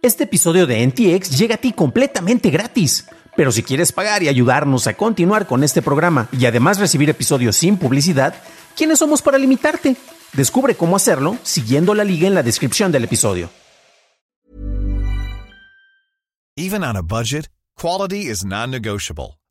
Este episodio de NTX llega a ti completamente gratis. Pero si quieres pagar y ayudarnos a continuar con este programa y además recibir episodios sin publicidad, ¿quiénes somos para limitarte? Descubre cómo hacerlo siguiendo la liga en la descripción del episodio. Even on a budget, quality is non-negotiable.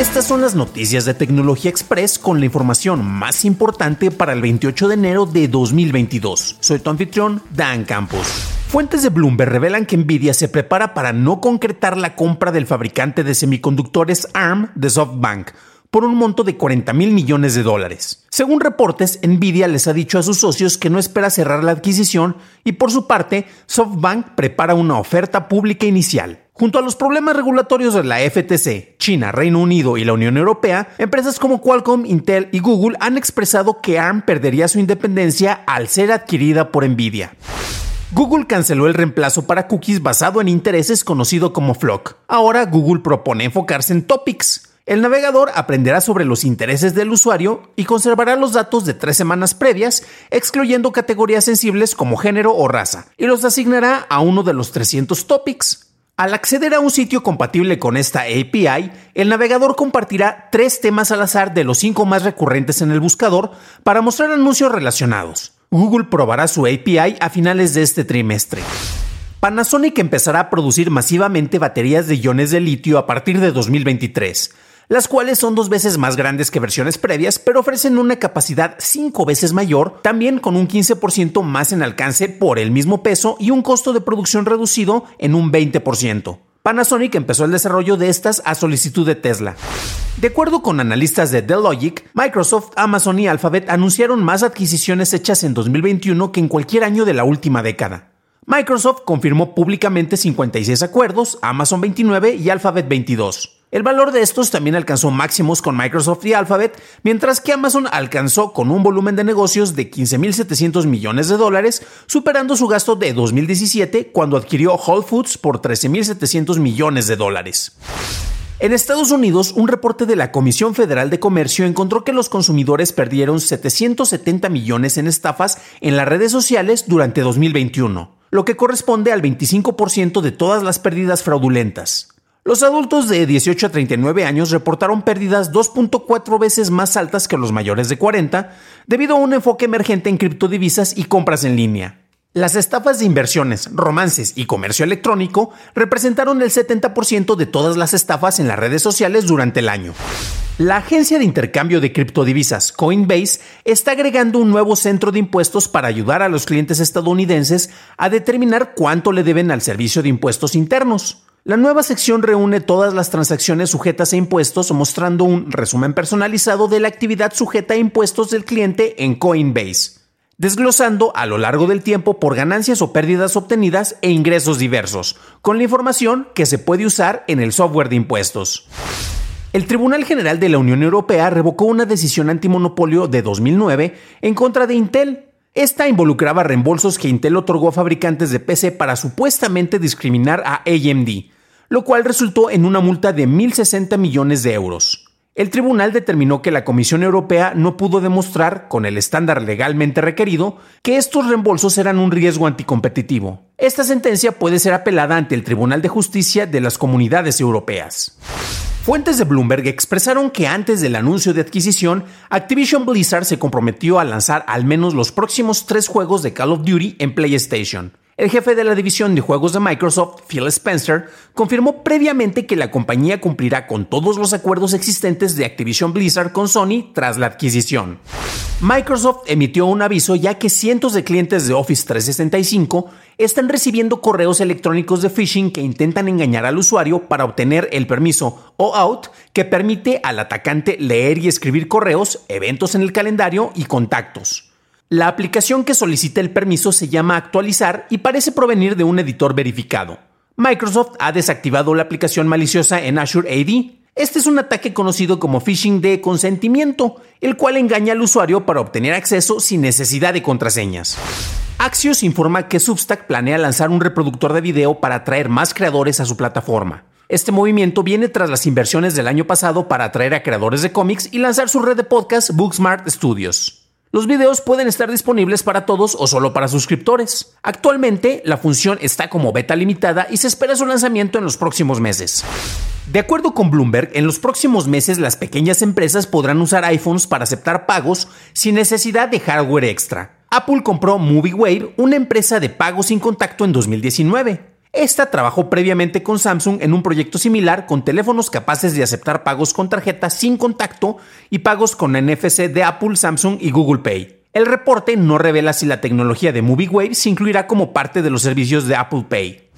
Estas son las noticias de Tecnología Express con la información más importante para el 28 de enero de 2022. Soy tu anfitrión, Dan Campos. Fuentes de Bloomberg revelan que Nvidia se prepara para no concretar la compra del fabricante de semiconductores ARM de SoftBank por un monto de 40 mil millones de dólares. Según reportes, Nvidia les ha dicho a sus socios que no espera cerrar la adquisición y por su parte, SoftBank prepara una oferta pública inicial. Junto a los problemas regulatorios de la FTC, China, Reino Unido y la Unión Europea, empresas como Qualcomm, Intel y Google han expresado que ARM perdería su independencia al ser adquirida por Nvidia. Google canceló el reemplazo para cookies basado en intereses conocido como Flock. Ahora Google propone enfocarse en topics. El navegador aprenderá sobre los intereses del usuario y conservará los datos de tres semanas previas, excluyendo categorías sensibles como género o raza, y los asignará a uno de los 300 topics. Al acceder a un sitio compatible con esta API, el navegador compartirá tres temas al azar de los cinco más recurrentes en el buscador para mostrar anuncios relacionados. Google probará su API a finales de este trimestre. Panasonic empezará a producir masivamente baterías de iones de litio a partir de 2023 las cuales son dos veces más grandes que versiones previas, pero ofrecen una capacidad cinco veces mayor, también con un 15% más en alcance por el mismo peso y un costo de producción reducido en un 20%. Panasonic empezó el desarrollo de estas a solicitud de Tesla. De acuerdo con analistas de Delogic, Microsoft, Amazon y Alphabet anunciaron más adquisiciones hechas en 2021 que en cualquier año de la última década. Microsoft confirmó públicamente 56 acuerdos, Amazon 29 y Alphabet 22. El valor de estos también alcanzó máximos con Microsoft y Alphabet, mientras que Amazon alcanzó con un volumen de negocios de 15.700 millones de dólares, superando su gasto de 2017 cuando adquirió Whole Foods por 13.700 millones de dólares. En Estados Unidos, un reporte de la Comisión Federal de Comercio encontró que los consumidores perdieron 770 millones en estafas en las redes sociales durante 2021, lo que corresponde al 25% de todas las pérdidas fraudulentas. Los adultos de 18 a 39 años reportaron pérdidas 2.4 veces más altas que los mayores de 40 debido a un enfoque emergente en criptodivisas y compras en línea. Las estafas de inversiones, romances y comercio electrónico representaron el 70% de todas las estafas en las redes sociales durante el año. La agencia de intercambio de criptodivisas Coinbase está agregando un nuevo centro de impuestos para ayudar a los clientes estadounidenses a determinar cuánto le deben al servicio de impuestos internos. La nueva sección reúne todas las transacciones sujetas a impuestos mostrando un resumen personalizado de la actividad sujeta a impuestos del cliente en Coinbase, desglosando a lo largo del tiempo por ganancias o pérdidas obtenidas e ingresos diversos, con la información que se puede usar en el software de impuestos. El Tribunal General de la Unión Europea revocó una decisión antimonopolio de 2009 en contra de Intel esta involucraba reembolsos que Intel otorgó a fabricantes de PC para supuestamente discriminar a AMD, lo cual resultó en una multa de 1.060 millones de euros. El tribunal determinó que la Comisión Europea no pudo demostrar, con el estándar legalmente requerido, que estos reembolsos eran un riesgo anticompetitivo. Esta sentencia puede ser apelada ante el Tribunal de Justicia de las Comunidades Europeas. Fuentes de Bloomberg expresaron que antes del anuncio de adquisición, Activision Blizzard se comprometió a lanzar al menos los próximos tres juegos de Call of Duty en PlayStation. El jefe de la división de juegos de Microsoft, Phil Spencer, confirmó previamente que la compañía cumplirá con todos los acuerdos existentes de Activision Blizzard con Sony tras la adquisición. Microsoft emitió un aviso ya que cientos de clientes de Office 365 están recibiendo correos electrónicos de phishing que intentan engañar al usuario para obtener el permiso OAuth que permite al atacante leer y escribir correos, eventos en el calendario y contactos. La aplicación que solicita el permiso se llama actualizar y parece provenir de un editor verificado. Microsoft ha desactivado la aplicación maliciosa en Azure AD. Este es un ataque conocido como phishing de consentimiento, el cual engaña al usuario para obtener acceso sin necesidad de contraseñas. Axios informa que Substack planea lanzar un reproductor de video para atraer más creadores a su plataforma. Este movimiento viene tras las inversiones del año pasado para atraer a creadores de cómics y lanzar su red de podcast Booksmart Studios. Los videos pueden estar disponibles para todos o solo para suscriptores. Actualmente, la función está como beta limitada y se espera su lanzamiento en los próximos meses. De acuerdo con Bloomberg, en los próximos meses las pequeñas empresas podrán usar iPhones para aceptar pagos sin necesidad de hardware extra. Apple compró MovieWave, una empresa de pago sin contacto en 2019. Esta trabajó previamente con Samsung en un proyecto similar con teléfonos capaces de aceptar pagos con tarjeta sin contacto y pagos con NFC de Apple, Samsung y Google Pay. El reporte no revela si la tecnología de MovieWave se incluirá como parte de los servicios de Apple Pay.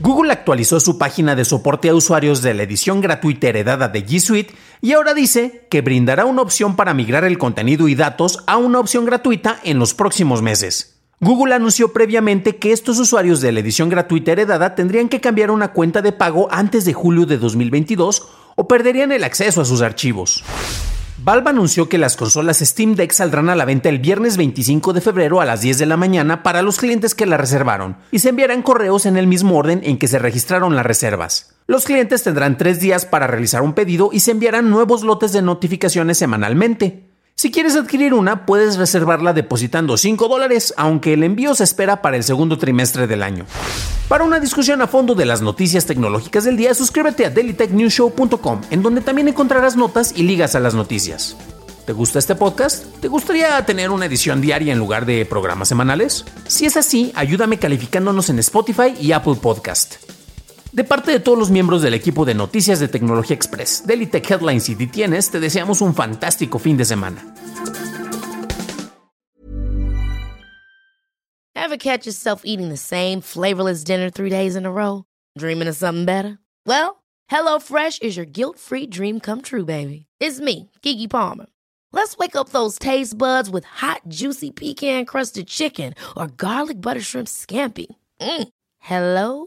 Google actualizó su página de soporte a usuarios de la edición gratuita heredada de G Suite y ahora dice que brindará una opción para migrar el contenido y datos a una opción gratuita en los próximos meses. Google anunció previamente que estos usuarios de la edición gratuita heredada tendrían que cambiar una cuenta de pago antes de julio de 2022 o perderían el acceso a sus archivos. Valve anunció que las consolas Steam Deck saldrán a la venta el viernes 25 de febrero a las 10 de la mañana para los clientes que la reservaron y se enviarán correos en el mismo orden en que se registraron las reservas. Los clientes tendrán tres días para realizar un pedido y se enviarán nuevos lotes de notificaciones semanalmente. Si quieres adquirir una, puedes reservarla depositando 5 dólares, aunque el envío se espera para el segundo trimestre del año. Para una discusión a fondo de las noticias tecnológicas del día, suscríbete a dailytechnewshow.com, en donde también encontrarás notas y ligas a las noticias. ¿Te gusta este podcast? ¿Te gustaría tener una edición diaria en lugar de programas semanales? Si es así, ayúdame calificándonos en Spotify y Apple Podcast. De parte de todos los miembros del equipo de Noticias de Tecnología Express, Tech Headlines y DTNs, te deseamos un fantástico fin de semana. Ever catch yourself eating the same flavorless dinner three days in a row? Dreaming of something better? Well, HelloFresh is your guilt-free dream come true, baby. It's me, Kiki Palmer. Let's wake up those taste buds with hot, juicy pecan-crusted chicken or garlic butter shrimp scampi. Mm. Hello